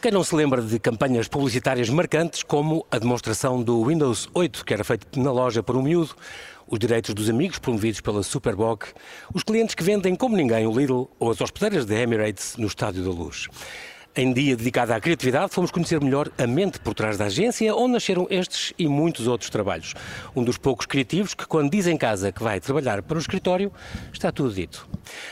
Quem não se lembra de campanhas publicitárias marcantes como a demonstração do Windows 8, que era feito na loja por um miúdo, os direitos dos amigos promovidos pela Superbog, os clientes que vendem como ninguém o Lidl ou as hospedeiras da Emirates no Estádio da Luz. Em dia dedicado à criatividade, fomos conhecer melhor a mente por trás da agência, onde nasceram estes e muitos outros trabalhos. Um dos poucos criativos que, quando diz em casa que vai trabalhar para o escritório, está tudo dito.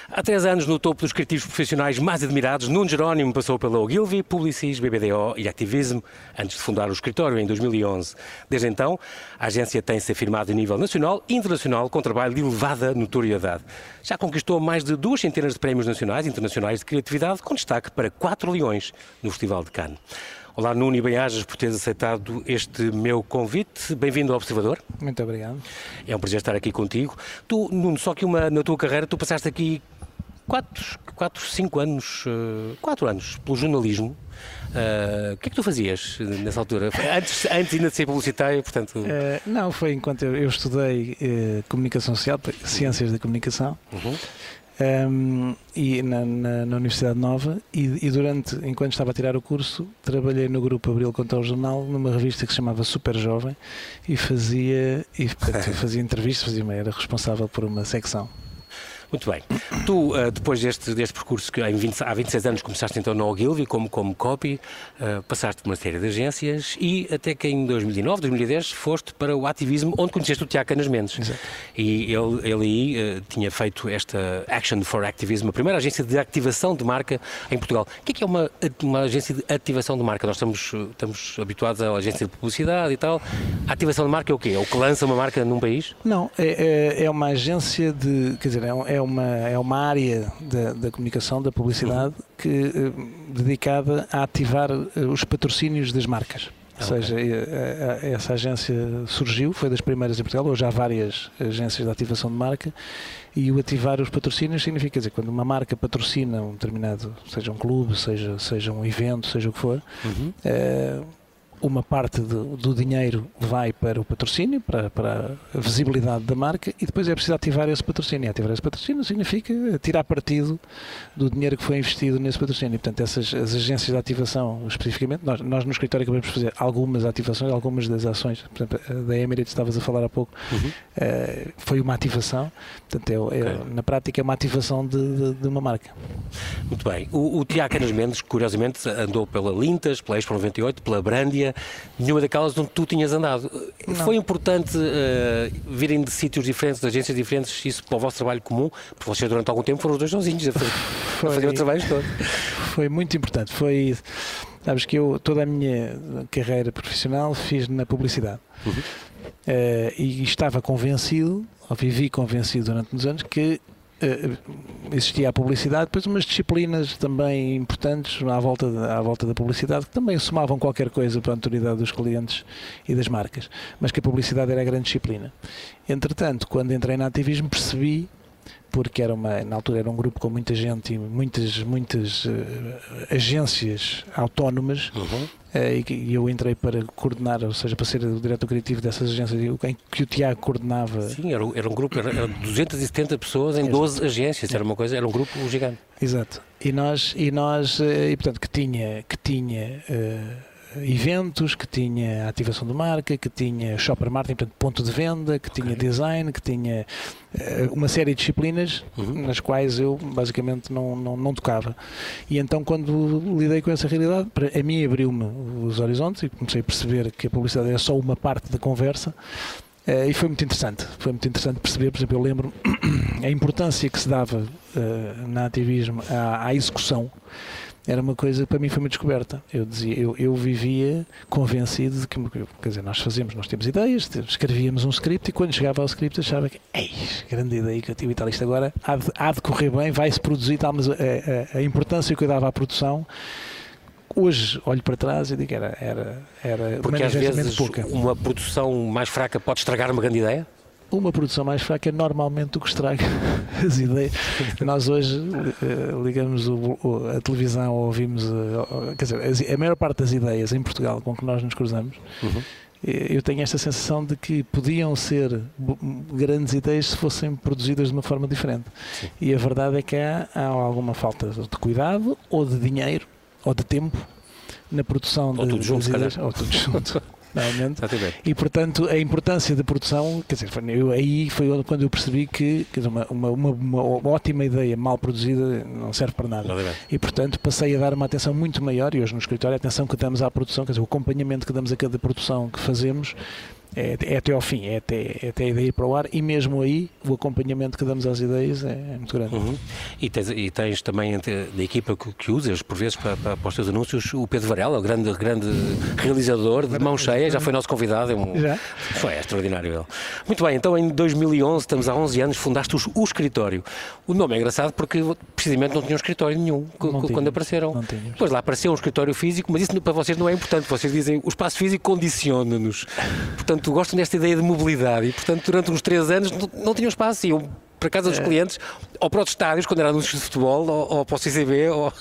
Há três anos, no topo dos criativos profissionais mais admirados, Nuno Jerónimo passou pela Ogilvy, Publicis, BBDO e Activism, antes de fundar o escritório em 2011. Desde então, a agência tem-se afirmado a nível nacional e internacional com trabalho de elevada notoriedade. Já conquistou mais de duas centenas de prémios nacionais e internacionais de criatividade, com destaque para quatro leões no Festival de Cannes. Olá, Nuno e Bem-ajas, por teres aceitado este meu convite. Bem-vindo ao Observador. Muito obrigado. É um prazer estar aqui contigo. Tu, Nuno, só que uma, na tua carreira, tu passaste aqui 4, 4 5 anos, 4 uh, anos pelo jornalismo. Uh, o que é que tu fazias nessa altura? Antes, antes ainda de ser publicitário, portanto... Uh, não, foi enquanto eu, eu estudei Comunicação Social, Ciências da Comunicação. Uhum um, e na, na, na, Universidade Nova e, e, durante, enquanto estava a tirar o curso, trabalhei no grupo Abril Contra o Jornal, numa revista que se chamava Super Jovem e fazia, e, portanto, fazia entrevistas, fazia, era responsável por uma secção. Muito bem. Tu, uh, depois deste, deste percurso que em 20, há 26 anos começaste então no Ogilvy como, como copy, uh, passaste por uma série de agências e até que em 2009, 2010 foste para o ativismo onde conheceste o Tiago Canas Mendes. Exato. E ele, ele aí uh, tinha feito esta Action for Activism, a primeira agência de ativação de marca em Portugal. O que é, que é uma, uma agência de ativação de marca? Nós estamos, estamos habituados à agência de publicidade e tal. A ativação de marca é o quê? É o que lança uma marca num país? Não, é, é, é uma agência de. Quer dizer, é, é uma, é uma área da, da comunicação, da publicidade, que, eh, dedicada a ativar eh, os patrocínios das marcas. Ou seja, okay. essa agência surgiu, foi das primeiras em Portugal, hoje há várias agências de ativação de marca e o ativar os patrocínios significa dizer, quando uma marca patrocina um determinado, seja um clube, seja, seja um evento, seja o que for, uhum. é, uma parte do, do, dinheiro vai para o patrocínio, para, para, a visibilidade da marca, e depois é preciso ativar esse patrocínio. E ativar esse patrocínio significa tirar partido do dinheiro que foi investido nesse patrocínio. Portanto, essas as agências de ativação, especificamente, nós, nós no escritório acabamos de fazer algumas ativações, algumas das ações, por exemplo, da Emirates, estavas a falar há pouco, uhum. uh, foi uma ativação. Portanto, é, é okay. na prática, é uma ativação de, de, de uma marca. Muito bem. O, o Tiago Canas Mendes, curiosamente, andou pela Lintas, pela Expo 98, pela Brandia, nenhuma daquelas onde tu tinhas andado. Não. Foi importante uh, virem de sítios diferentes, de agências diferentes, isso para o vosso trabalho comum? Porque vocês durante algum tempo foram os dois sozinhos a fazer, foi, a fazer o trabalho todo. Foi muito importante. Foi, sabes que eu toda a minha carreira profissional fiz na publicidade. Uhum. Uh, e estava convencido, ou vivi convencido durante uns anos, que existia a publicidade, depois umas disciplinas também importantes à volta, à volta da publicidade que também somavam qualquer coisa para a autoridade dos clientes e das marcas, mas que a publicidade era a grande disciplina. Entretanto, quando entrei no ativismo, percebi porque era uma, na altura era um grupo com muita gente e muitas, muitas uh, agências autónomas uhum. uh, e, e, eu entrei para coordenar, ou seja, para ser o diretor criativo dessas agências em que o Tiago coordenava. Sim, era, era um grupo, era, era 270 pessoas em Exato. 12 agências, era uma coisa, era um grupo gigante. Exato. E nós, e nós, uh, e portanto, que tinha, que tinha eventos, que tinha ativação de marca, que tinha shopper marketing, portanto, ponto de venda, que okay. tinha design, que tinha uh, uma série de disciplinas uhum. nas quais eu basicamente não, não, não, tocava. E então, quando lidei com essa realidade, a mim abriu-me os horizontes e comecei a perceber que a publicidade era só uma parte da conversa. Uh, e foi muito interessante, foi muito interessante perceber, por exemplo, eu lembro a importância que se dava uh, na ativismo à, à execução era uma coisa para mim foi uma descoberta. Eu dizia, eu, eu vivia convencido de que, quer dizer, nós fazemos, nós temos ideias, escrevíamos um script e quando chegava ao script achava que, ei, grande ideia que eu tive e tal, isto agora há de, há de correr bem, vai-se produzir tal, mas a, a, a, importância que eu dava à produção hoje olho para trás e digo era era era porque às vezes pouca. uma produção mais fraca pode estragar uma grande ideia uma produção mais fraca é normalmente o que estraga as ideias. Nós hoje uh, ligamos o, o, a televisão ou ouvimos, uh, quer dizer, a maior parte das ideias em Portugal com que nós nos cruzamos, uhum. eu tenho esta sensação de que podiam ser grandes ideias se fossem produzidas de uma forma diferente. Sim. E a verdade é que há, há alguma falta de cuidado ou de dinheiro ou de tempo na produção ou de, tudo junto, ideias, ou tudo junto. E portanto a importância da produção, quer dizer, eu, aí foi quando eu percebi que dizer, uma, uma, uma, uma, ótima ideia mal produzida não serve para nada. E portanto passei a dar uma atenção muito maior, e hoje no escritório, a atenção que damos à produção, quer dizer, o acompanhamento que damos a cada produção que fazemos é, é, até ao fim, é até, é até a ideia ir para o ar e mesmo aí o acompanhamento que damos às ideias é, é muito grande. Uhum. E, tens, e tens também da equipa que, que, usas por vezes para, para, para, os teus anúncios o Pedro Varela, o grande, grande realizador de mão cheia, já foi nosso convidado, é um, já? foi extraordinário ele. Muito bem, então em 2011, estamos há 11 anos, fundaste o, o escritório. O nome é engraçado porque precisamente não tinha um escritório nenhum quando apareceram. Depois lá apareceu um escritório físico, mas isso para vocês não é importante, vocês dizem o espaço físico condiciona-nos. Portanto, portanto, gostam desta ideia de mobilidade e, portanto, durante uns três anos não, não tinham espaço, iam para casa dos é. clientes ou para os estádios, quando eram anúncios de futebol, ou, ou para o CCB, ou...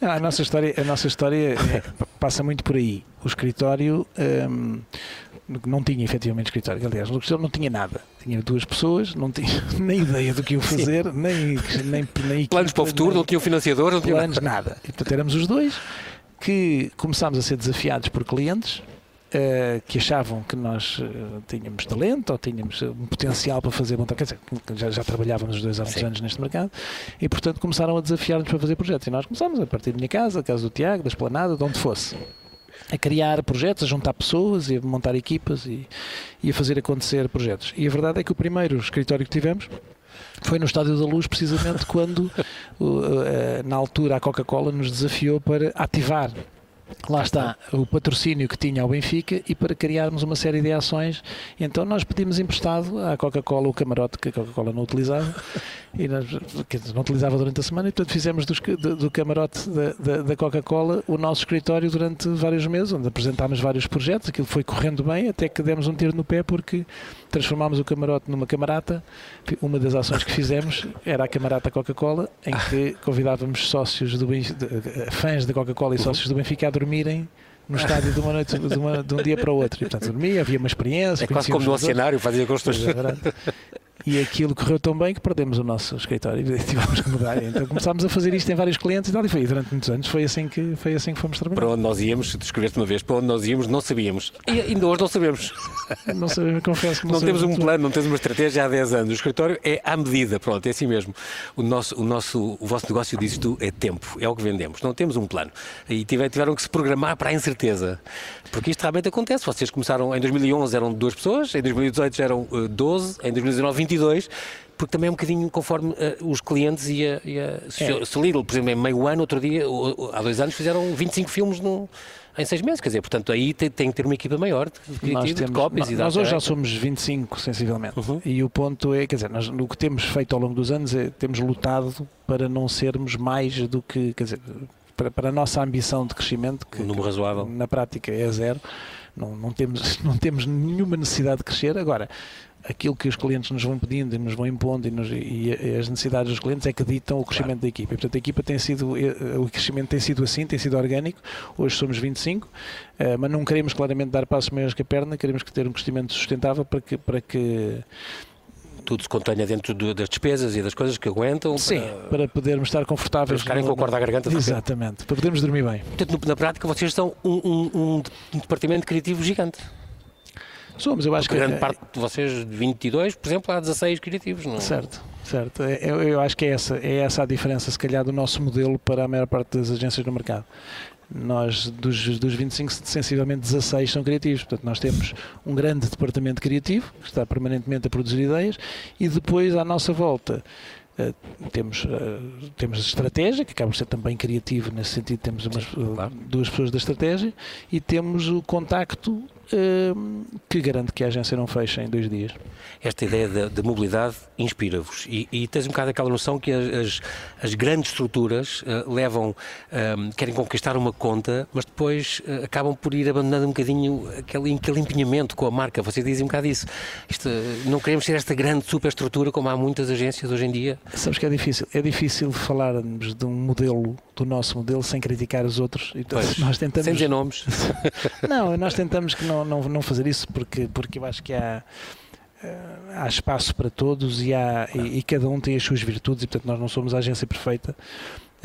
a nossa história, a nossa história é, passa muito por aí. O escritório um, não tinha efetivamente escritório. Aliás, o escritório não tinha nada. Tinha duas pessoas, não tinha nem ideia do que iam fazer, nem, nem, nem planos para o futuro, nem, não tinham financiador, não tinha planos, nada. E, portanto, éramos os dois que começámos a ser desafiados por clientes Uh, que achavam que nós uh, tínhamos talento ou tínhamos um potencial para fazer quer dizer, já, já trabalhávamos os dois há muitos anos neste mercado e portanto começaram a desafiar-nos para fazer projetos. E nós começámos a partir da minha casa, a casa do Tiago, da Esplanada, de onde fosse a criar projetos, a juntar pessoas e a montar equipas e, e a fazer acontecer projetos. E a verdade é que o primeiro escritório que tivemos foi no Estádio da Luz, precisamente quando, uh, na altura, a Coca-Cola nos desafiou para ativar lá está o patrocínio que tinha ao Benfica e para criarmos uma série de ações, então nós pedimos emprestado à Coca-Cola o camarote que a Coca-Cola não utilizava e nós, não utilizava durante a semana e portanto fizemos do, do camarote da, da, da Coca-Cola o nosso escritório durante vários meses, onde apresentámos vários projetos, aquilo foi correndo bem até que demos um tiro no pé porque transformámos o camarote numa camarata. Uma das ações que fizemos era a camarata Coca-Cola, em que convidávamos sócios do fãs da Coca-Cola e sócios do Benfica a dormirem no estádio de uma noite, de, uma, de um dia para o outro. E, portanto, dormia, havia uma experiência. É quase como no cenário, fazia gostos. É e aquilo correu tão bem que perdemos o nosso escritório e tivemos que mudar. Então começámos a fazer isto em vários clientes e tal, e foi durante muitos anos foi assim que, foi assim que fomos trabalhar. Para onde nós íamos, descreveste uma vez, para onde nós íamos, não sabíamos. E ainda hoje não sabemos. Não sabemos, confesso que não, não temos um plano, não temos uma estratégia há 10 anos. O escritório é à medida, pronto, é assim mesmo. O, nosso, o, nosso, o vosso negócio diz tu é tempo, é o que vendemos. Não temos um plano. E tiveram que se programar para a incerteza. Porque isto realmente acontece. Vocês começaram em 2011 eram duas pessoas, em 2018 já eram 12, eh, em 2019 22 porque também é um bocadinho conforme uh, os clientes e a, e a é. se Lidl, por exemplo, em meio ano, outro dia, há dois anos, fizeram 25 filmes no, em seis meses, quer dizer, portanto aí tem, tem que ter uma equipa maior de, de, de cópias nós, e Nós hoje já somos 25, sensivelmente, uhum. e o ponto é, quer dizer, nós, o que temos feito ao longo dos anos é, temos lutado para não sermos mais do que, quer dizer, para, para a nossa ambição de crescimento, que, um número razoável. Que, na prática é zero, não, não, temos, não temos nenhuma necessidade de crescer. Agora, aquilo que os clientes nos vão pedindo e nos vão impondo e, nos, e, as necessidades dos clientes é que ditam o crescimento claro. da equipa. E, portanto, a equipa tem sido, eh, o crescimento tem sido assim, tem sido orgânico. Hoje somos 25, eh, mas não queremos claramente dar passos maiores que a perna, queremos ter um crescimento sustentável para que, para que tudo se contenha dentro das despesas e das coisas que aguentam. Sim, para, para podermos estar confortáveis. Para ficarem com a corda à garganta. Exatamente, para podermos dormir bem. Portanto, na prática, vocês são um, um, um departamento criativo gigante. Somos, eu acho Porque que. grande parte de vocês, de 22, por exemplo, há 16 criativos, não Certo, certo. É, eu, eu acho que é essa, é essa a diferença, se calhar, do nosso modelo para a maior parte das agências do mercado. Nós, dos, dos 25, sensivelmente 16 são criativos. Portanto, nós temos um grande departamento criativo, que está permanentemente a produzir ideias, e depois, à nossa volta, Uh, temos, uh, temos estratégia, que acaba por ser também criativo nesse sentido, temos umas, uh, duas pessoas da estratégia e temos o contacto que garante que a agência não feche em dois dias. Esta ideia de, mobilidade inspira-vos e, e, tens um bocado aquela noção que as, as grandes estruturas uh, levam, uh, querem conquistar uma conta, mas depois uh, acabam por ir abandonando um bocadinho aquele, aquele empenhamento com a marca. Vocês dizem um bocado isso. Isto, não queremos ser esta grande superestrutura como há muitas agências hoje em dia. Sabes que é difícil. É difícil falarmos de um modelo, do nosso modelo, sem criticar os outros. Então, nós tentamos... Sem dizer nomes. não, nós tentamos que não não, não, não fazer isso porque, porque eu acho que há, eh, há espaço para todos e, há, e, e, cada um tem as suas virtudes e portanto nós não somos a agência perfeita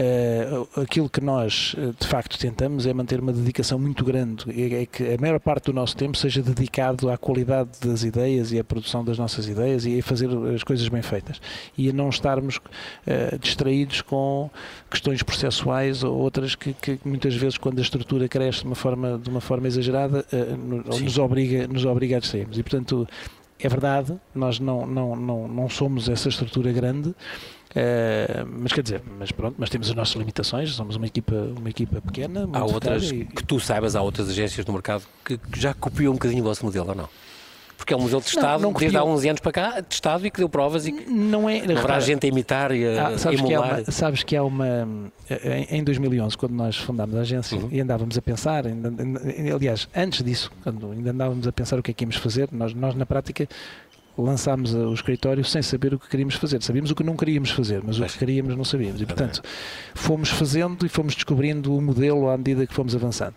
Uh, aquilo que nós, de facto, tentamos é manter uma dedicação muito grande, é, é, que a maior parte do nosso tempo seja dedicado à qualidade das ideias e à produção das nossas ideias e a fazer as coisas bem feitas. E a não estarmos uh, distraídos com questões processuais ou outras que, que, muitas vezes, quando a estrutura cresce de uma forma, de uma forma exagerada, uh, nos, obriga, nos obriga a distrairmos. E, portanto, é verdade, nós não, não, não, não somos essa estrutura grande, Uh, mas quer dizer, mas pronto, mas temos as nossas limitações, somos uma equipa, uma equipa pequena. Há outras, e... que tu saibas, há outras agências do mercado que, que já copiam um bocadinho o vosso modelo, ou não? Porque é um modelo testado não, não desde há uns anos para cá, testado e que deu provas e que não é, haverá gente a imitar e a ah, sabes emular. Que uma, sabes que há uma. Em 2011, quando nós fundámos a agência uhum. e andávamos a pensar, aliás, antes disso, quando ainda andávamos a pensar o que é que íamos fazer, nós, nós na prática lançámos o escritório sem saber o que queríamos fazer. Sabíamos o que não queríamos fazer, mas o que queríamos não sabíamos. E, portanto, fomos fazendo e fomos descobrindo o modelo à medida que fomos avançando.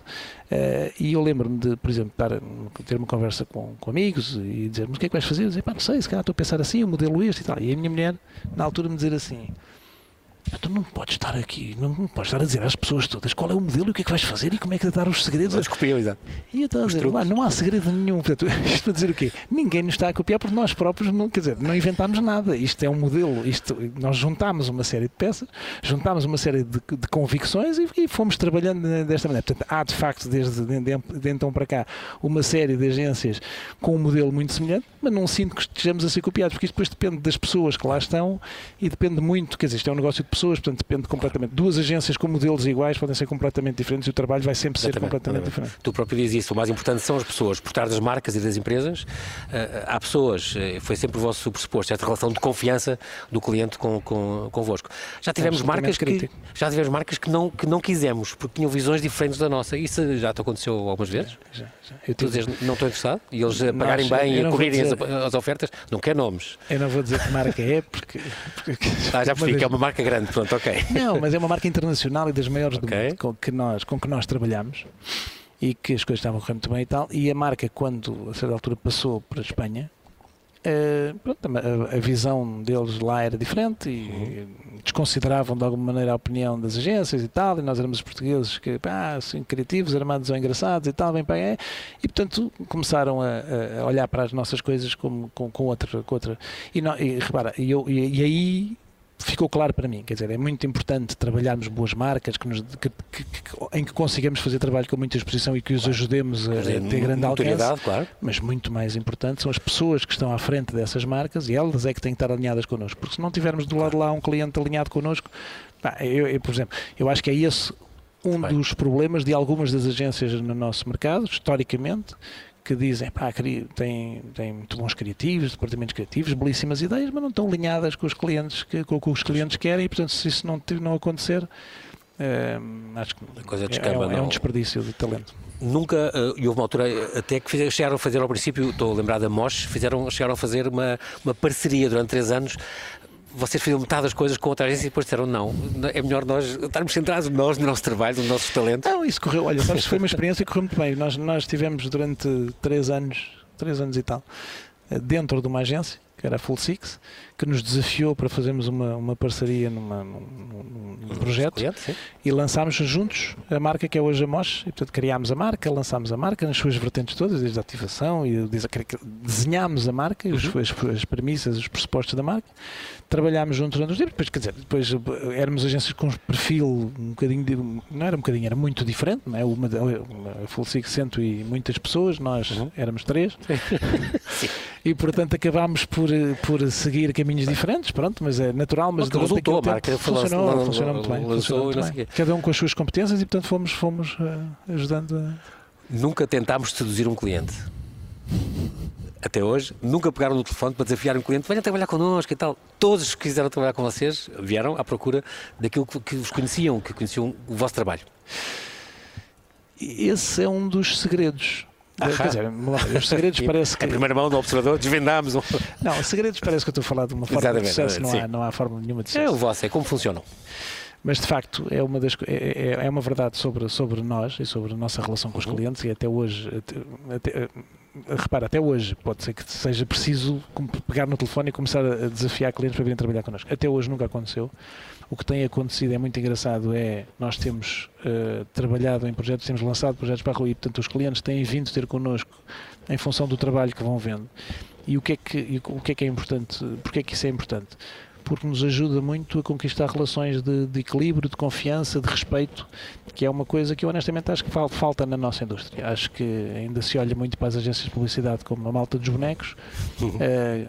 Uh, e eu lembro-me de, por exemplo, estar, ter uma conversa com, com amigos e dizer mas o que é que vais fazer? Eu dizer, pá, não sei, se calhar estou a pensar assim, o modelo este e tal. E a minha mulher, na altura, me dizer assim Tu não podes estar aqui, não, não podes estar a dizer às pessoas todas qual é o modelo e o que é que vais fazer e como é que dar os segredos. Eles copiam, exato. E eu estava a dizer, não há segredo nenhum. Portanto, isto para dizer o quê? Ninguém nos está a copiar porque nós próprios não, quer dizer, não inventámos nada. Isto é um modelo, isto, nós juntámos uma série de peças, juntámos uma série de, de convicções e, e, fomos trabalhando desta maneira. Portanto, há de facto, desde de, de, de, então para cá, uma série de agências com um modelo muito semelhante, mas não sinto que estejamos a ser copiados, porque isto depois depende das pessoas que lá estão e depende muito, quer dizer, isto é um negócio de pessoas, portanto depende completamente. Duas agências com modelos iguais podem ser completamente diferentes e o trabalho vai sempre ser exatamente, completamente exatamente. diferente. Tu próprio dizes isso, o mais importante são as pessoas. Por trás das marcas e das empresas, uh, há pessoas, uh, foi sempre o vosso pressuposto, esta relação de confiança do cliente com, com, convosco. Já tivemos marcas que, já tivemos marcas que não, que não quisemos, porque tinham visões diferentes da nossa. Isso já te aconteceu algumas vezes? Já, já. Eu dizes, não estou interessado? E eles a pagarem bem e a correrem dizer... as, as, ofertas? Não quer nomes. Eu não vou dizer que marca é, porque... porque... Ah, já percebi que é uma marca grande, pronto, ok. Não, mas é uma marca internacional e das maiores okay. do mundo com que, nós, com que nós trabalhamos e que as coisas estavam correndo muito bem e tal. E a marca, quando a certa altura passou para a Espanha, uh, pronto, a, a, visão deles lá era diferente e uhum. desconsideravam de alguma maneira a opinião das agências e tal. E nós éramos os portugueses que, pá, assim, criativos, armados ou engraçados e tal, bem para é. E portanto começaram a, a, olhar para as nossas coisas com, com, com outra. Com outra. E, não, e repara, e, eu, e, e aí ficou claro para mim. Quer dizer, é muito importante trabalharmos boas marcas que nos, que, que, em que consigamos fazer trabalho com muita exposição e que os claro. ajudemos a, a ter grande alcance. Claro. Mas muito mais importante são as pessoas que estão à frente dessas marcas e elas é que têm que estar alinhadas connosco. Porque se não tivermos do lado de lá um cliente alinhado connosco, pá, eu, eu, por exemplo, eu acho que é esse um Bem. dos problemas de algumas das agências no nosso mercado, historicamente, que dizem, pá, tem, tem muito bons criativos, departamentos criativos, belíssimas ideias, mas não estão alinhadas com os clientes, que, com o que os clientes querem e, portanto, se isso não, não acontecer, é, acho que coisa é, é, um, é, um, desperdício de talento. Nunca, uh, e houve uma altura até que fizeram, chegaram a fazer ao princípio, estou a lembrar da Mosh, fizeram, chegaram a fazer uma, uma parceria durante três anos vocês faziam metade das coisas com outra agência e depois disseram não, é melhor nós estarmos centrados nós, no nosso trabalho, no nosso talento. Não, isso correu, olha, sabes, foi uma experiência que correu muito bem. Nós, nós tivemos durante três anos, três anos e tal, eh, dentro de uma agência, que era a Full Six, que nos desafiou para fazermos uma, uma parceria numa, num, num projeto cliente, e lançámos juntos a marca que é hoje a Mosh. E, portanto, criámos a marca, lançámos a marca nas suas vertentes todas, desde a ativação e desenhámos a marca, uhum. as, as premissas, os pressupostos da marca, trabalhámos juntos durante os depois, quer dizer, depois eh, éramos agências com um perfil um bocadinho, de, não era um bocadinho, era muito diferente, não é? Uma, Full Six cento e muitas pessoas, nós uhum. éramos três, e portanto acabámos por, eh, por seguir caminhos diferentes, pronto, mas é natural, mas de resultou, a marca funcionou, não, funcionou muito bem. Funcionou muito bem. Cada um com as suas competências e portanto fomos, fomos uh, ajudando. Nunca tentámos seduzir um cliente até hoje, nunca pegaram no telefone para desafiar um cliente, venha trabalhar connosco e tal. Todos que quiseram trabalhar com vocês vieram à procura daquilo que, que vos conheciam, que conheciam o vosso trabalho. Esse é um dos segredos. Quer dizer, os segredos parece que. A primeira mão do observador, desvendámos. Não, os segredos parece que eu estou a falar de uma forma Exatamente, de sucesso, não há, não há forma nenhuma de sucesso. É o vosso, é como funcionam. Mas de facto é uma, das, é, é, é uma verdade sobre, sobre nós e sobre a nossa relação com os uhum. clientes e até hoje, até, até, repara, até hoje, pode ser que seja preciso pegar no telefone e começar a desafiar clientes para virem trabalhar connosco. Até hoje nunca aconteceu. O que tem acontecido é muito engraçado, é nós temos uh, trabalhado em projetos, temos lançado projetos para a rua e, portanto, os clientes têm vindo ter connosco em função do trabalho que vão vendo. E o que é que, o que, é, que é importante? Porque é que isso é importante? Porque nos ajuda muito a conquistar relações de, de, equilíbrio, de confiança, de respeito, que é uma coisa que eu honestamente acho que falta na nossa indústria. Acho que ainda se olha muito para as agências de publicidade como a malta dos bonecos, é,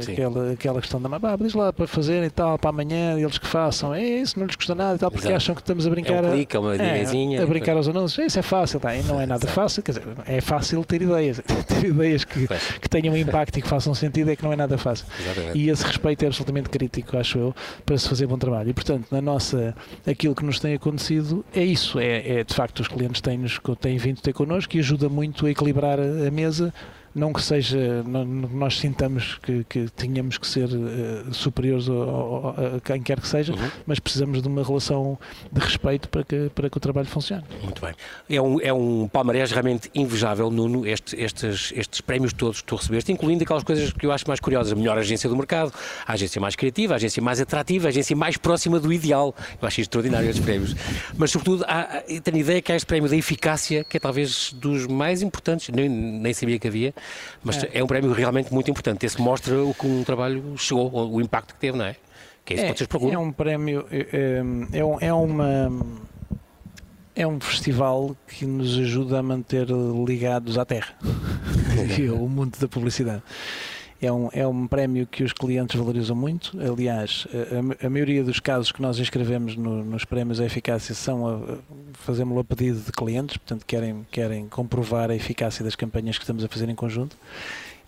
aquela, aquela questão da ah, diz lá para fazer e tal, para amanhã, eles que façam, é isso, não lhes custa nada e tal, porque Exato. acham que estamos a brincar. É um clique, é uma é, a brincar aos anúncios, isso é fácil, tá? e não é nada Exato. fácil, quer dizer, é fácil ter ideias, ter ideias que, que tenham impacto e que façam sentido, é que não é nada fácil. Exatamente. E esse respeito é absolutamente crítico acho eu, para se fazer bom trabalho. E, portanto, na nossa, aquilo que nos tem acontecido é isso, é, é de facto os clientes têm-nos, têm vindo ter connosco e ajuda muito a equilibrar a mesa não que seja, não, nós sintamos que, que tínhamos que ser uh, superiores ao, a quem quer que seja, uhum. mas precisamos de uma relação de respeito para que, para que o trabalho funcione. Muito bem. É um, é um palmarés realmente invejável, Nuno, este, estes, estes prémios todos que tu recebeste, incluindo aquelas coisas que eu acho mais curiosas, a melhor agência do mercado, a agência mais criativa, a agência mais atrativa, a agência mais próxima do ideal. Eu acho extraordinário estes prémios. Mas, sobretudo, há, tenho a ideia que há este prémio da eficácia, que é talvez dos mais importantes, nem, nem sabia que havia, mas é. é. um prémio realmente muito importante. Esse mostra o que um trabalho chegou, o impacto que teve, não é? Que é isso é, que vocês procuram. É um prémio, é, é, é, é uma é um festival que nos ajuda a manter ligados à terra, o mundo da publicidade. É um, é um prémio que os clientes valorizam muito. Aliás, a, a maioria dos casos que nós inscrevemos no, nos prémios à eficácia são fazemos-lo a pedido de clientes, portanto querem, querem comprovar a eficácia das campanhas que estamos a fazer em conjunto.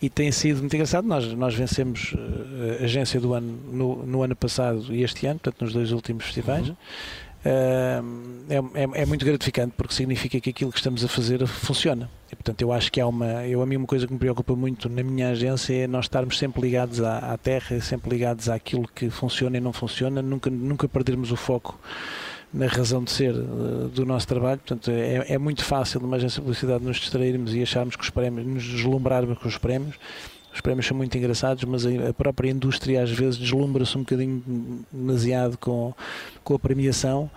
E tem sido muito engraçado. Nós, nós vencemos a agência do ano no, no ano passado e este ano, portanto, nos dois últimos festivais. Uhum é, é, é, muito gratificante porque significa que aquilo que estamos a fazer funciona. E, portanto, eu acho que há uma. Eu, a mim, uma coisa que me preocupa muito na minha agência é nós estarmos sempre ligados à, à terra, sempre ligados àquilo que funciona e não funciona, nunca, nunca perdermos o foco na razão de ser uh, do nosso trabalho. Portanto, é, é muito fácil numa agência de publicidade nos distrairmos e acharmos que os prémios, nos deslumbrarmos com os prémios os prémios são muito engraçados, mas a própria indústria às vezes deslumbra-se um bocadinho demasiado com, com a premiação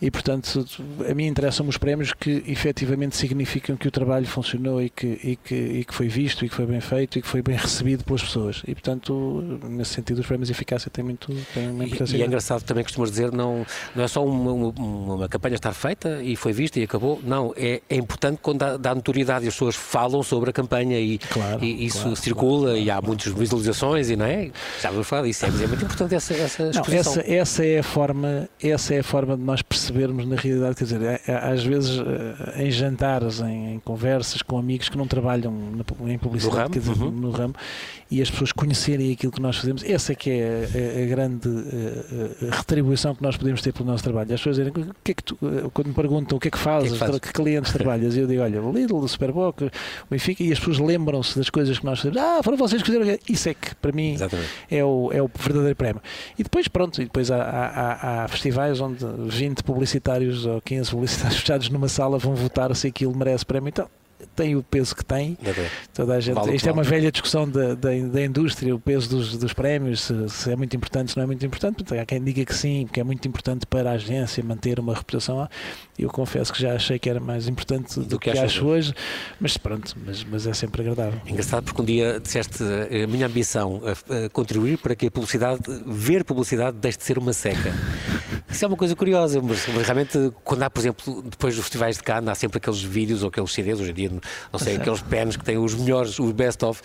e portanto a mim interessam os prémios que efetivamente significam que o trabalho funcionou e que, e que, e que foi visto e que foi bem feito e que foi bem recebido pelas pessoas. E portanto nesse sentido os prémios de eficácia têm muito têm uma importância e, e é engraçado também costumas dizer não, não é só uma, uma, uma, campanha estar feita e foi vista e acabou. Não, é, é importante quando dá, dá notoriedade e as pessoas falam sobre a campanha e, claro, e isso claro, circula claro, e há muitas visualizações e não é? Já vamos falar disso, é, é muito importante essa, essa exposição. Não, essa, essa é a forma essa é a forma de nós perceber percebermos na realidade, quer dizer, é, é, às vezes eh, em jantares, em, em, conversas com amigos que não trabalham na, em publicidade, ramo, quer dizer, uhum. no ramo, e as pessoas conhecerem aquilo que nós fazemos, essa é que é a, a grande a, eh, a retribuição que nós podemos ter pelo nosso trabalho. As pessoas dizem, o que é que tu, eh, quando me perguntam o que é que fazes, que, é que, fazes? que clientes trabalhas, eu digo, olha, Lidl, Superboc, Benfica, e as pessoas lembram-se das coisas que nós fazemos. Ah, foram vocês que fizeram. Isso é que, para mim, é o, é o verdadeiro prémio. E depois, pronto, e depois há, há, há festivais onde 20 publicitários ou 15 publicitários fechados numa sala vão votar se aquilo merece prémio. Então, tem o peso que tem. Toda a gente, vale isto é uma velha discussão da, da, da indústria, o peso dos, dos prémios, se, se, é muito importante, se não é muito importante. Há quem diga que sim, porque é muito importante para a agência manter uma reputação. Eu confesso que já achei que era mais importante do, do que, que acho hoje, mas pronto, mas, mas é sempre agradável. Engraçado porque um dia disseste a minha ambição a, contribuir para que a publicidade, ver publicidade, deixe de ser uma seca. Isso é uma coisa curiosa, mas, mas realmente quando há, por exemplo, depois dos festivais de Cannes, há sempre aqueles vídeos ou aqueles CDs, hoje em dia não sei, aqueles pens que têm os melhores, os best-of.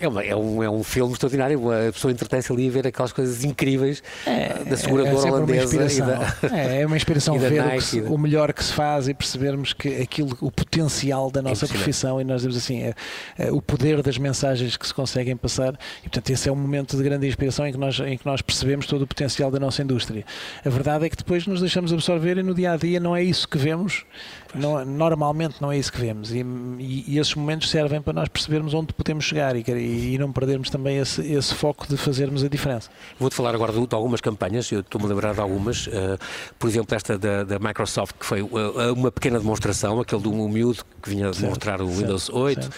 É, uma, é, um, é um filme extraordinário, a pessoa entretém-se ali a ver aquelas coisas incríveis é, da seguradora é, é holandesa. E da, é, é uma inspiração ver o, se, o, melhor que se faz e percebermos que aquilo, o potencial da nossa profissão, e nós dizemos assim, é, é, o poder das mensagens que se conseguem passar, e portanto esse é um momento de grande inspiração em que nós, em que nós percebemos todo o potencial da nossa indústria. A verdade é que depois nos deixamos absorver e no dia a dia não é isso que vemos, não, normalmente não é isso que vemos. E, e, e, esses momentos servem para nós percebermos onde podemos chegar e, e não perdermos também esse, esse, foco de fazermos a diferença. Vou-te falar agora de, de, algumas campanhas, eu estou-me a lembrar de algumas, uh, por exemplo, esta da, da, Microsoft, que foi uh, uma pequena demonstração, aquele do miúdo que vinha demonstrar o Windows certo, 8. Certo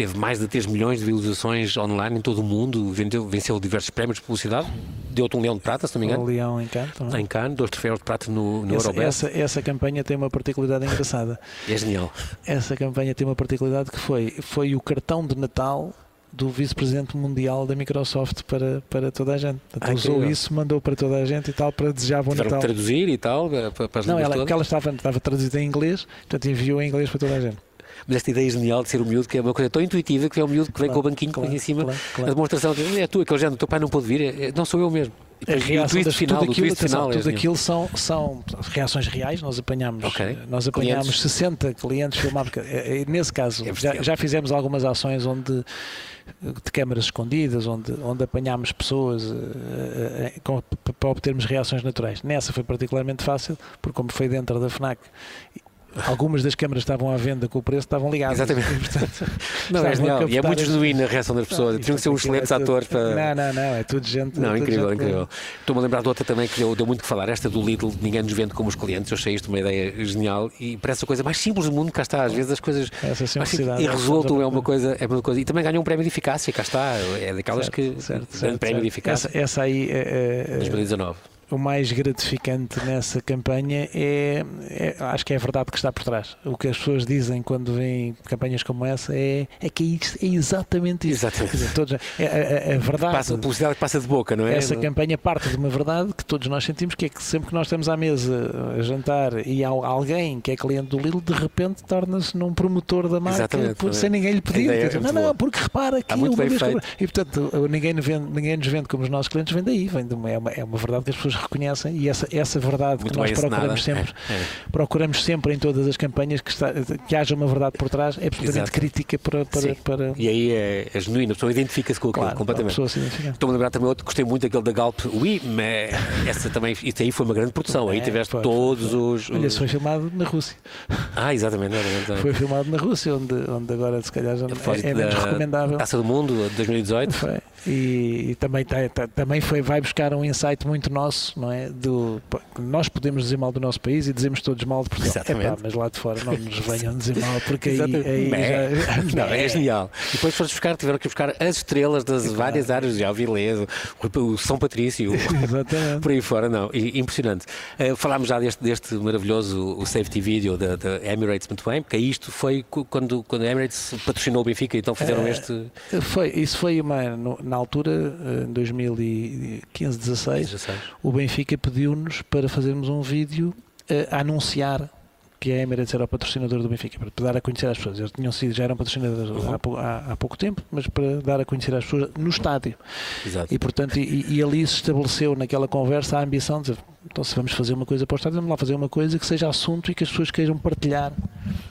teve mais de 3 milhões de visualizações online em todo o mundo, vendeu, venceu diversos prémios de publicidade, deu-te um leão de prata, se não me engano. O leão em Cannes. Em Cannes, dois troféus de prata no, no Essa, Eurobest. essa, essa campanha tem uma particularidade engraçada. É genial. Essa campanha tem uma particularidade que foi, foi o cartão de Natal do vice-presidente mundial da Microsoft para, para toda a gente. Portanto, Ah, usou isso, mandou para toda a gente e tal, para desejar bom Tiveram Natal. traduzir e tal, eh, para, para as Não, ela, porque ela estava, estava traduzida em inglês, portanto enviou em inglês para toda a gente. Mas esta ideia genial de ser o miúdo, que é uma coisa tão intuitiva, que é o miúdo que vem Claro, com o banquinho claro, em cima, claro, a claro. demonstração de é tu, aquele género, o teu pai não pôde vir, é- é- não sou eu mesmo. E A e o reação twist das, final, tudo aquilo, twist atenção, final é tudo aquilo são, são reações reais. Nós apanhámos, Ok. nós apanhámos Clientes. 60 clientes filmados. Eh, Nesse caso, É já, já fizemos algumas ações onde de câmaras escondidas, onde, onde apanhámos pessoas eh, com- para obtermos reações naturais. Nessa foi particularmente fácil, porque como foi dentro da FNAC, algumas das câmaras estavam à venda com o preço, estavam ligadas. Exatamente. E, portanto, Não, é genial. E é muito genuína a reação das pessoas. Tinham que ser uns é excelentes tudo- atores para. Não, não, não, é tudo gente. Não, tudo incrível, gente- incrível. Estou-me a lembrar de outra também que deu, deu muito que falar, esta do Lidl, ninguém nos vende como os clientes. Eu achei isto uma ideia genial e parece a coisa mais simples do mundo, cá está. Às vezes as coisas. Essa simplicidade. e é é uma coisa, é uma coisa. E também ganhou um prémio de eficácia, cá está. É daquelas Certo, que. certo, grande certo, prémio de certo. eficácia. Essa, essa aí é, é, é, 2019. O mais gratificante nessa campanha é, é- acho que é a verdade que está por trás. O que as pessoas dizem quando veem campanhas como essa é, é que é, isto- é exatamente isso. Exatamente. Dizer, todos, é, a, a- a verdade. Passa, publicidade que passa de boca, não é? essa campanha parte de uma verdade que todos nós sentimos que é que sempre que nós estamos à mesa a jantar e há alguém que é cliente do Lidl de repente torna-se num promotor da marca Exatamente, por, não é? sem ninguém lhe A pedir. é não, não, boa. porque repara que uma vez e portanto ninguém, nos vende, ninguém nos vende como os nossos clientes vende daí, vem de uma, é, uma, é uma verdade que as pessoas reconhecem e essa, essa verdade Muito que nós procuramos sempre, É, é. procuramos sempre em todas as campanhas que, está- que haja uma verdade por trás, é absolutamente Exato. crítica para, para, para E aí é, é genuíno, a pessoa identifica-se com aquilo claro, completamente. Estou-me a lembrar também outro, gostei muito daquele da Galp. Oui, mas essa também, isso aí foi uma grande produção. Aí É, tiveste foi, todos os. Olha, isso foi filmado na Rússia. Ah, exatamente, exatamente. Foi filmado na Rússia, onde, onde agora se calhar já é, é menos recomendável. Taça do Mundo de 2018. Foi. E, e também, tá- tá- também foi, vai buscar um insight muito nosso, não é? Do, nós podemos dizer mal do nosso país e dizemos todos mal de Portugal. Epá, mas lá de fora não nos venham dizer mal, porque aí, aí já. Não, é genial. E depois foram buscar, tiveram que buscar as estrelas das várias áreas, já o o, São Patrício, Exatamente. por aí fora, não. E- impressionante. Eh, falámos já deste, deste maravilhoso o safety video da, da Emirates muito bem, porque isto foi quando, quando a Emirates patrocinou o Benfica, então fizeram Eh, este. Foi, isso foi uma, no- na altura, eh, em 2015, 16, 16. o Benfica pediu-nos para fazermos um vídeo eh, a anunciar que a Emirates era o patrocinador do Benfica, para dar a conhecer às pessoas. Eles tinham sido, já eram patrocinadores Uhum. há, há- há pouco tempo, mas para dar a conhecer às pessoas no estádio. Exato. E, portanto, e, e ali se estabeleceu naquela conversa a ambição de dizer, então se vamos fazer uma coisa para o estádio, vamos lá fazer uma coisa que seja assunto e que as pessoas queiram partilhar,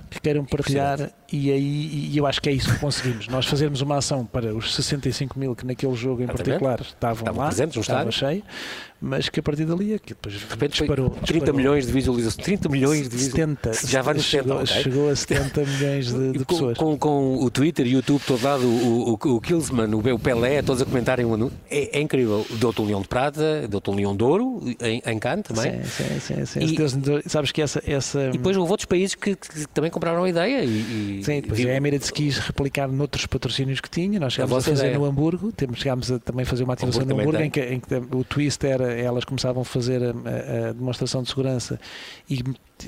que queiram partilhar e aí e eu acho que é isso que conseguimos. Nós fazermos uma ação para os 65 mil que naquele jogo em Exatamente. particular estavam, Estavam lá, presentes estava cheio, mas que a partir dali aquilo depois De repente disparou, 30 disparou. milhões de visualizações. 30 milhões de visualizações. 70, Já vai nos 70, chegou, ok. chegou a 70 milhões de, de com, pessoas. com, com o Twitter e o YouTube todo lado, o, o, o Killsman, o, Pelé, todos a comentarem. É, é incrível. Deu-te um leão de prata, deu-te um leão de ouro em, em Também. Sim, sim, sim. E- Deus sabes que essa, essa E depois houve outros países que, que também compraram a ideia. E, e, Sim, depois a Emirates quis replicar noutros patrocínios que tinha. Nós chegámos a, vossa fazer ideia. no Hamburgo, temos, chegámos a também fazer uma ativação no Hamburgo em que, em que o twist era elas começavam a fazer a, a- a demonstração de segurança e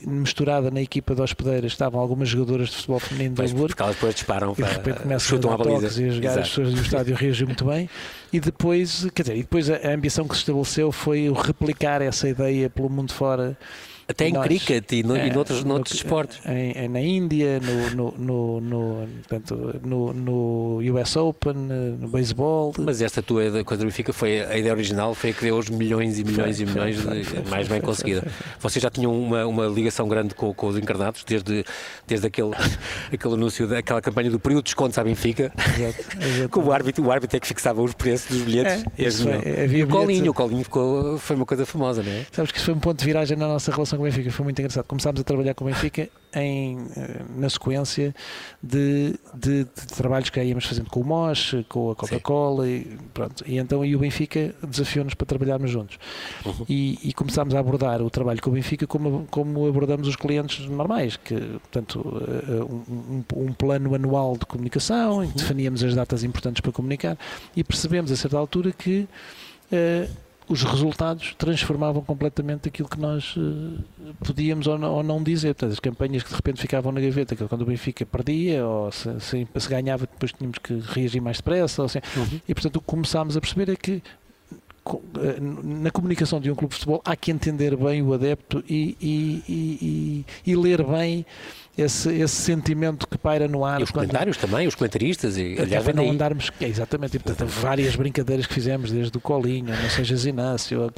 misturada na equipa de hospedeiras estavam algumas jogadoras de futebol feminino do Pois, Hamburgo. porque elas depois disparam, E de repente começam a baliza. toques e a jogar, as pessoas do estádio reagiu muito bem. E depois, quer dizer, e depois a, a ambição que se estabeleceu foi replicar essa ideia pelo mundo fora. Até em nós- cricket e, no, e Eh, noutros, no- noutros esportes. Em, na Índia, no, no, no, no, portanto, no, no US Open, no beisebol. Mas esta tua coisa do Benfica foi a ideia original, foi a que deu os milhões e milhões Foi, e milhões, foi, de- foi, mais bem conseguida. Vocês já tinham uma, uma ligação grande com, com os encarnados, desde, desde aquele, aquele anúncio, daquela campanha do período de descontos à Benfica, Exato, com o árbitro, o árbitro é que fixava os preços dos bilhetes. É, É havia E o bilhetes- colinho, o colinho ficou, foi uma coisa famosa, não é? Sabes que isso foi um ponto de viragem na nossa relação com o Benfica foi muito engraçado. Começámos a trabalhar com o Benfica em, eh, na sequência de, de, de, trabalhos que íamos fazendo com o Mosh, com a Coca-Cola e pronto. E então e o Benfica desafiou-nos para trabalharmos juntos. Uhum. E, e, começámos a abordar o trabalho com o Benfica como, como abordamos os clientes normais, que portanto eh, um, um plano anual de comunicação, em que uhum. definíamos as datas importantes para comunicar e percebemos a certa altura que uh, os resultados transformavam completamente aquilo que nós uh, podíamos ou não, ou não, dizer. Portanto, as campanhas que de repente ficavam na gaveta, que quando o Benfica perdia, ou se, se, se ganhava, depois tínhamos que reagir mais depressa. Assim. Uhum. E portanto o que começámos a perceber é que eh, na comunicação de um clube de futebol há que entender bem o adepto e, e, e, e ler bem esse, esse sentimento que paira no ar. E os comentários também, os comentaristas. E, aliás, para não andarmos. É, exatamente, e, portanto, várias brincadeiras que fizemos, desde o Colinho, não seja Inácio,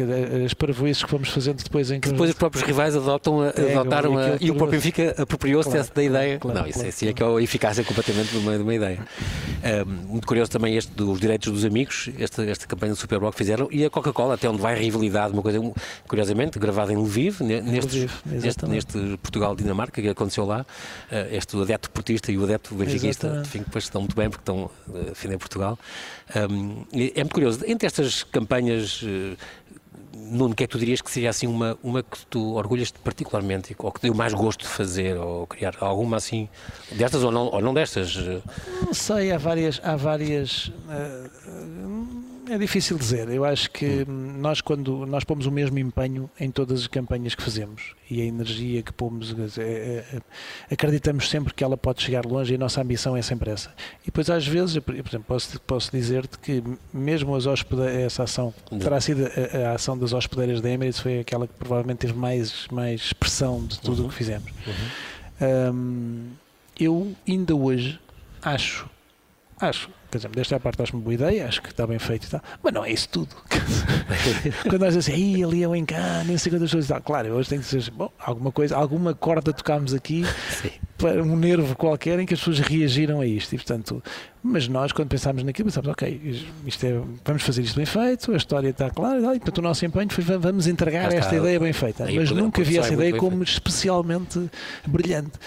as parvoices que fomos fazendo depois em que. Depois os próprios rivais adotam, adotaram a, e o próprio Benfica apropriou-se claro, da ideia. Claro, não, isso claro, é, é que é a eficácia completamente de uma, de uma ideia. Um, muito curioso também este dos direitos dos amigos, esta, esta campanha do Superbowl que fizeram, e a Coca-Cola, até onde vai a rivalidade, uma coisa, curiosamente, gravada em Lviv, neste, neste, neste Portugal-Dinamarca, que aconteceu lá. Eh, este adepto portista e o adepto benfiquista, enfim, depois estão muito bem porque estão a eh, defender Portugal. Um, é muito curioso, entre estas campanhas, uh, Nuno, que é que tu dirias que seria assim uma, uma que tu orgulhas particularmente ou que te deu mais gosto de fazer ou criar alguma assim destas ou não, ou não destas? Não sei, há várias, há várias uh, é difícil dizer. Eu acho que hum. nós, quando nós pomos o mesmo empenho em todas as campanhas que fazemos e a energia que pomos, é, é, é, acreditamos sempre que ela pode chegar longe e a nossa ambição é sempre essa. E depois, às vezes, por exemplo, posso, posso dizer-te que mesmo as essa ação, terá sido a, a, ação das hospedeiras da Emirates, foi aquela que provavelmente teve mais, mais expressão de tudo o uhum. que fizemos. Uhum. Um, eu ainda hoje acho, acho Quer dizer, desta parte acho-me boa ideia, acho que está bem feito e tal, mas não é isso tudo. Quando nós dizemos assim, ali é o encano, não sei quantas coisas e tal. Claro, hoje tem que dizer, bom, alguma coisa, alguma corda tocámos aqui, para um nervo qualquer em que as pessoas reagiram a isto. E, portanto, mas nós, quando pensámos naquilo, pensámos, ok, isto é, vamos fazer isto bem feito, a história está clara, e portanto o nosso empenho foi vamos entregar esta ideia bem feita. Mas nunca vi essa ideia como especialmente brilhante.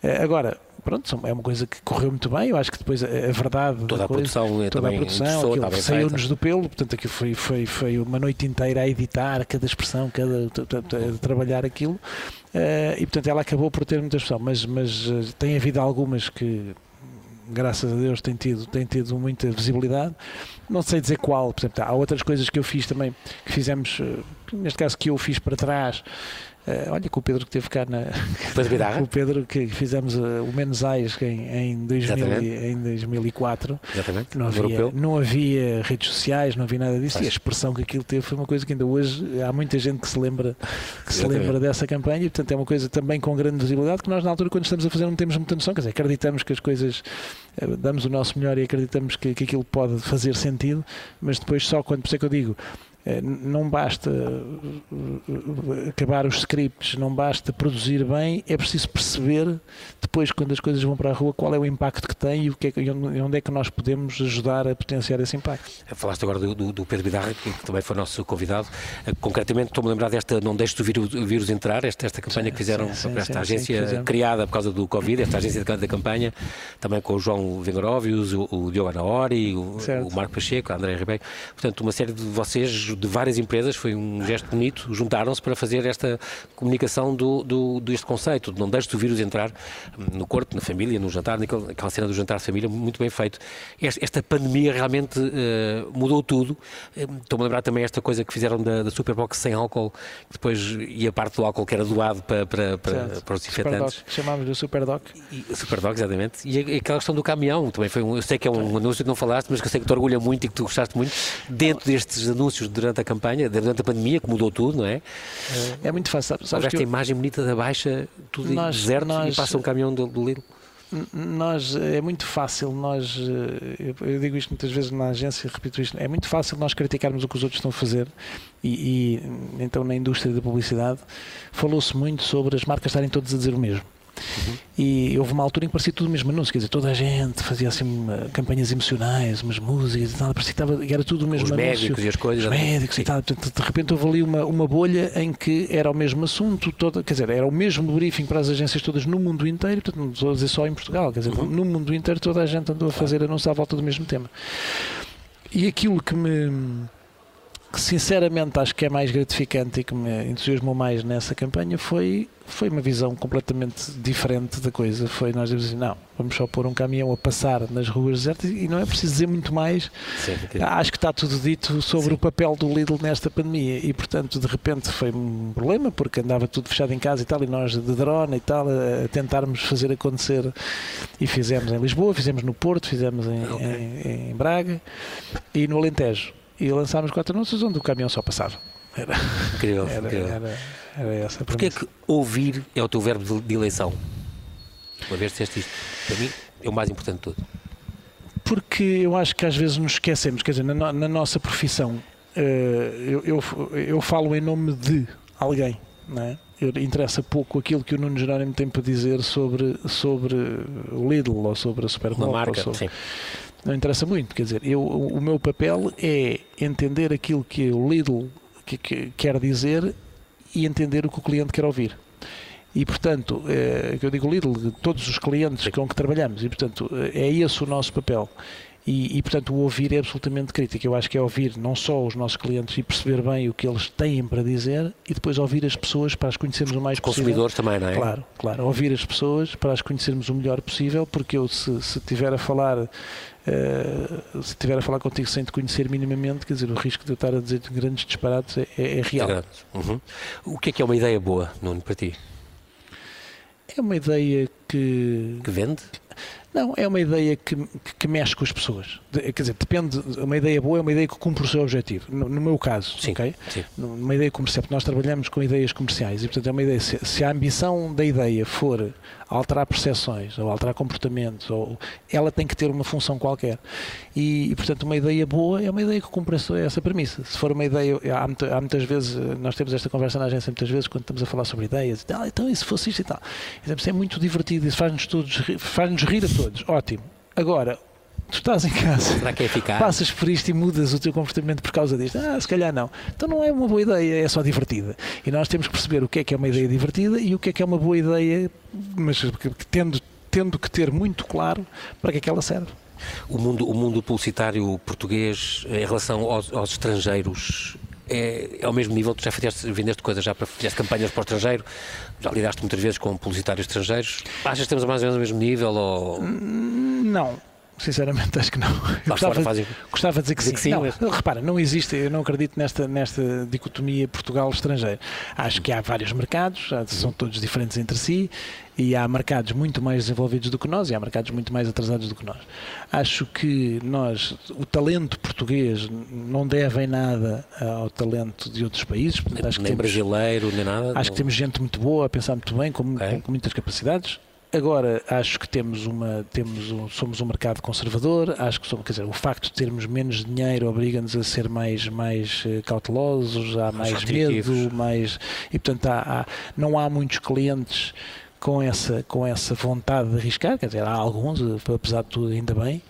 Eh, agora, pronto, é uma coisa que correu muito bem. Eu acho que depois a, verdade. Toda a coisa, produção, toda a produção, saiu-nos do pelo, portanto, aquilo foi, foi, foi uma noite inteira a editar cada expressão, cada, a trabalhar aquilo. Uh, e portanto ela acabou por ter muita expressão, mas, mas uh, tem havido algumas que graças a Deus tem tido, tem tido muita visibilidade. Não sei dizer qual, por exemplo, há outras coisas que eu fiz também, que fizemos, uh, neste caso que eu fiz para trás, Uh, olha, com o Pedro que teve cá na. com o Pedro que fizemos uh, o Menos Ais em, em, 2000, em 2004. Exatamente. Não havia, não havia redes sociais, não havia nada disso. Faz. E a expressão que aquilo teve foi uma coisa que ainda hoje há muita gente que se lembra, que se lembra dessa campanha. E, portanto, é uma coisa também com grande visibilidade que nós, na altura, quando estamos a fazer, não temos muita noção. Quer dizer, acreditamos que as coisas. Uh, damos o nosso melhor e acreditamos que, que aquilo pode fazer sentido, mas depois, só quando. Por isso é que eu digo não basta eh, acabar os scripts, não basta produzir bem, é preciso perceber depois, quando as coisas vão para a rua, qual é o impacto que tem e, o que é, onde é que nós podemos ajudar a potenciar esse impacto. Falaste agora do, do, do Pedro Bidarra, que também foi nosso convidado. Eh, concretamente, estou-me a lembrar desta Não o Vírus, o vírus Entrar, esta, esta campanha sim, que fizeram sim, sim, esta agência criada por causa do Covid, esta agência da campanha, também com o João Vengaróvios, o, o Diogo Anaori, o, o Marco Pacheco, a André Ribeiro. Portanto, uma série de vocês de várias empresas, foi um gesto bonito, juntaram-se para fazer esta comunicação do, do, deste conceito, de não deixes o vírus entrar no corpo, na família, no jantar, naquela cena do jantar de família, muito bem feito. Esta pandemia realmente uh, mudou tudo. Eh, estou-me a lembrar também esta coisa que fizeram da, da Superbox sem álcool, depois ia parte do álcool que era doado para, para, para, para os infectantes. Chamámos de Superdoc. E, Superdoc, exatamente. E aquela questão do caminhão também foi um, eu sei que é um anúncio que não falaste, mas que eu sei que te orgulha muito e que tu gostaste muito dentro destes anúncios durante a campanha, durante a pandemia, que mudou tudo, não é? É muito fácil. Sabes esta eu... imagem bonita da Baixa, tudo nós, deserto nós... e passa um caminhão do, do Lidl. Nós, é muito fácil nós, eh, eu digo isto muitas vezes na agência, repito isto, é muito fácil nós criticarmos o que os outros estão a fazer e, e então na indústria da publicidade falou-se muito sobre as marcas estarem todas a dizer o mesmo. Uhum. E houve uma altura em que parecia tudo o mesmo anúncio, quer dizer, toda a gente fazia assim campanhas emocionais, umas músicas e tal, parecia que estava, era tudo o mesmo Os anúncio. médicos e as coisas. Os médicos sim. e tal. Portanto, de repente houve ali uma, uma bolha em que era o mesmo assunto, toda, quer dizer, era o mesmo briefing para as agências todas no mundo inteiro, portanto, não estou a dizer só em Portugal, quer dizer, uhum. no mundo inteiro toda a gente andou a fazer anúncios à volta do mesmo tema. E aquilo que me que sinceramente acho que é mais gratificante e que me entusiasmou mais nessa campanha foi, foi uma visão completamente diferente da coisa. Foi nós dizemos assim, não, vamos só pôr um caminhão a passar nas ruas desertas e não é preciso dizer muito mais. Sim, acho que está tudo dito sobre Sim. o papel do Lidl nesta pandemia e portanto de repente foi um problema porque andava tudo fechado em casa e tal e nós de drone e tal a, tentarmos fazer acontecer e fizemos em Lisboa, fizemos no Porto, fizemos em, okay. em, em Braga e no Alentejo e lançámos quatro anúncios onde o caminhão só passava. Era, incrível, era, incrível. Era, era essa Porquê é que ouvir é o teu verbo de eleição? Uma vez disseste isto, para mim é o mais importante de tudo. Porque eu acho que às vezes nos esquecemos, quer dizer, na, na nossa profissão, uh, eu, eu, eu, falo em nome de alguém, não é? Interessa pouco aquilo que o Nuno Jerónimo tem para dizer sobre, sobre o Lidl ou sobre a Superboc. Uma marca, sobre... sim não interessa muito. Quer dizer, eu, o meu papel é entender aquilo que o Lidl que, que quer dizer e entender o que o cliente quer ouvir. E, portanto, é, eu digo Lidl, todos os clientes com que trabalhamos, e, portanto, é esse o nosso papel. E, e, portanto, o ouvir é absolutamente crítico. Eu acho que é ouvir não só os nossos clientes e perceber bem o que eles têm para dizer e depois ouvir as pessoas para as conhecermos o mais os possível. consumidores também, não é? Claro, claro. Ouvir as pessoas para as conhecermos o melhor possível, porque eu, se, se tiver a falar Uh, se estiver a falar contigo sem te conhecer minimamente, quer dizer, o risco de eu estar a dizer grandes disparates é, é, é real. Uhum. O que é que é uma ideia boa, Nuno, para ti? É uma ideia que. Que vende? Não, é uma ideia que, que, mexe com as pessoas. De, quer dizer, depende. Uma ideia boa é uma idea que cumpre o seu objetivo. No, no meu caso, sim, ok? Sim. Uma ideia comercial, porque nós trabalhamos com ideias comerciais e, portanto, é uma ideia. Se, se a ambição da ideia for alterar percepções ou alterar comportamentos, ou, ela tem que ter uma função qualquer. E, e, portanto, uma ideia boa é uma ideia que cumpre essa, essa premissa. Se for uma ideia. Há, há, muitas vezes. Nós temos esta conversa na agência muitas vezes quando estamos a falar sobre ideias. E tal, então, e se fosse isto e tal? Isso é muito divertido, isso faz-nos todos faz-nos rir a todos. Ótimo. Agora, tu estás em casa, é passas por isto e mudas o teu comportamento por causa disto. Ah, se calhar não. Então não é uma boa ideia, é só divertida. E nós temos que perceber o que é que é uma ideia divertida e o que é que é uma boa ideia, mas tendo, tendo que ter muito claro para que é que ela serve. O mundo, o mundo publicitário português, em relação aos, aos estrangeiros, é, é ao mesmo nível, tu já fizeste, vendeste coisas, já fizeste campanhas para o estrangeiro, já lidaste muitas vezes com publicitários estrangeiros. Achas que estamos mais ou menos ao mesmo nível? Ou... Não, Sinceramente, acho que não. gostava, fazem... gostava de dizer que dizer sim. Que sim não. Repara, não existe, eu não acredito nesta, nesta dicotomia Portugal-estrangeiro. Acho que há vários mercados, são todos diferentes entre si, e há mercados muito mais desenvolvidos do que nós e há mercados muito mais atrasados do que nós. Acho que nós, o talento português não deve em nada ao talento de outros países. Portanto, acho nem que temos, brasileiro, nem nada. Acho não. que temos gente muito boa, a pensar muito bem, com, okay. com muitas capacidades Agora, acho que temos uma, temos um, somos um mercado conservador, acho que somos, quer dizer, o facto de termos menos dinheiro obriga-nos a ser mais, mais eh, cautelosos, há mais, medo, mais. E portanto há, há, não há muitos clientes com essa, com essa vontade de arriscar, quer dizer, há alguns, apesar de tudo, ainda bem,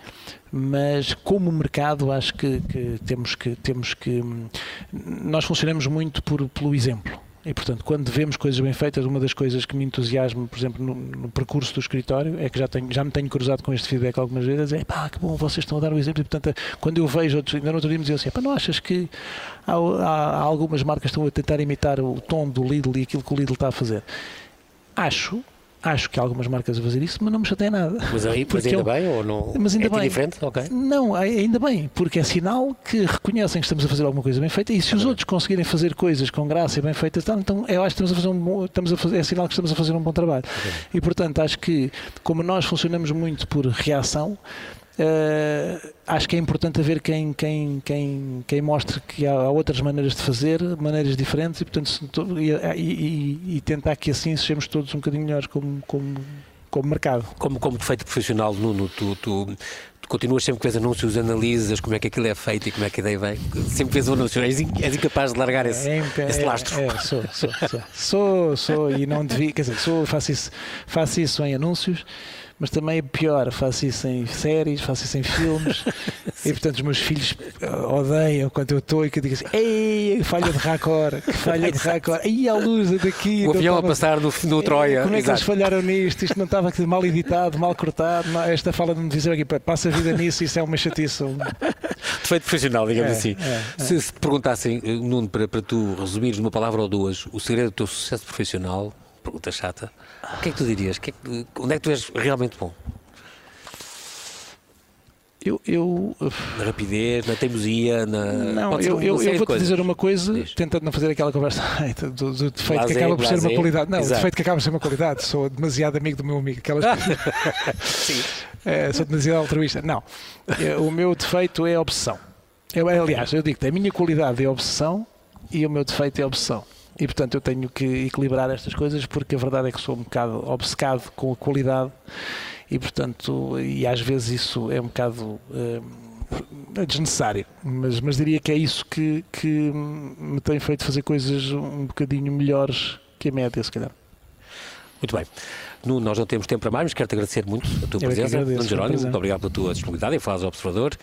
mas como mercado acho que, que temos que temos que hum, nós funcionamos muito por, pelo exemplo e, portanto, quando vemos coisas bem feitas, uma das coisas que me entusiasma, por exemplo, no, no percurso do escritório, é que já, tenho, já me tenho cruzado com este feedback algumas vezes, é pá, que bom, vocês estão a dar o exemplo. E, portanto, quando eu vejo outros, ainda no outro dia me diziam assim, pá, não achas que há, há algumas marcas que estão a tentar imitar o tom do Lidl e aquilo que o Lidl está a fazer? Acho, Acho que há algumas marcas a fazer isso, mas não me chateia nada. Mas, aí, mas ainda eu, bem ou não? Mas ainda é bem. diferente? Okay. Não, ainda bem, porque é sinal que reconhecem que estamos a fazer alguma coisa bem feita e se os outros conseguirem fazer coisas com graça e bem feitas, então eu acho que estamos a fazer um bom, estamos a fazer, é sinal que estamos a fazer um bom trabalho. Okay. E portanto, acho que como nós funcionamos muito por reação, Uh, acho que é importante haver quem, quem, quem, quem mostre que há outras maneiras de fazer, maneiras diferentes e, portanto, e, e, e tentar que assim sejamos todos um bocadinho melhores como, como, como mercado. Como, como defeito profissional, Nuno, tu, tu continuas sempre que vês anúncios, analisas como é que aquilo é feito e como é que a ideia vem. Sempre vês o anúncio, és, incapaz de largar esse, É, esse é, lastro. É, sou, sou, sou, sou, sou, e não devia, quer dizer, sou, faço, isso, faço isso em anúncios, mas também é pior, faço isso em séries, faço isso em filmes, e portanto os meus filhos eh, odeiam quando eu estou e que eu digo assim, ei, falha de raccord, que falha de raccord, aí a luz daqui. O avião a passar no, no Troia. Como é que eles Exato. falharam nisto? Isto não estava mal editado, mal cortado. não- esta fala de me dizer aqui, passa a vida nisso, isso é uma chatice. Defeito profissional, digamos É, assim. é, é. Se, se perguntassem, eh, Nuno, para, para tu resumires numa palavra ou duas o segredo do teu sucesso profissional, pergunta chata, o que é que tu dirias? O que é que- onde é que tu és realmente bom? Eu, eu, Na rapidez, na teimosia, na. Não, ser eu, eu, eu vou-te dizer uma coisa, Diz. tentando não fazer aquela conversa ai, do, do defeito Blasé, que acaba por ser blasé. uma qualidade. Não, o Exato. defeito que acaba por ser uma qualidade. Sou demasiado amigo do meu amigo. Aquelas Sim. É, sou demasiado altruísta. Não. É, O meu defeito é a obsessão. Eu, aliás, eu digo que a minha qualidade é a obsessão e o meu defeito é a obsessão. E portanto eu tenho que equilibrar estas coisas porque a verdade é que sou um bocado obcecado com a qualidade e portanto, e às vezes isso é um bocado hum, é desnecessário, mas, mas diria que é isso que, que me tem feito fazer coisas um bocadinho melhores que a média, se calhar. Muito bem. Nuno, nós não temos tempo para mais, mas quero-te agradecer muito a tua Eu é presença. agradeço, Jerónimo, muito obrigado pela tua disponibilidade em Faz ao Observador.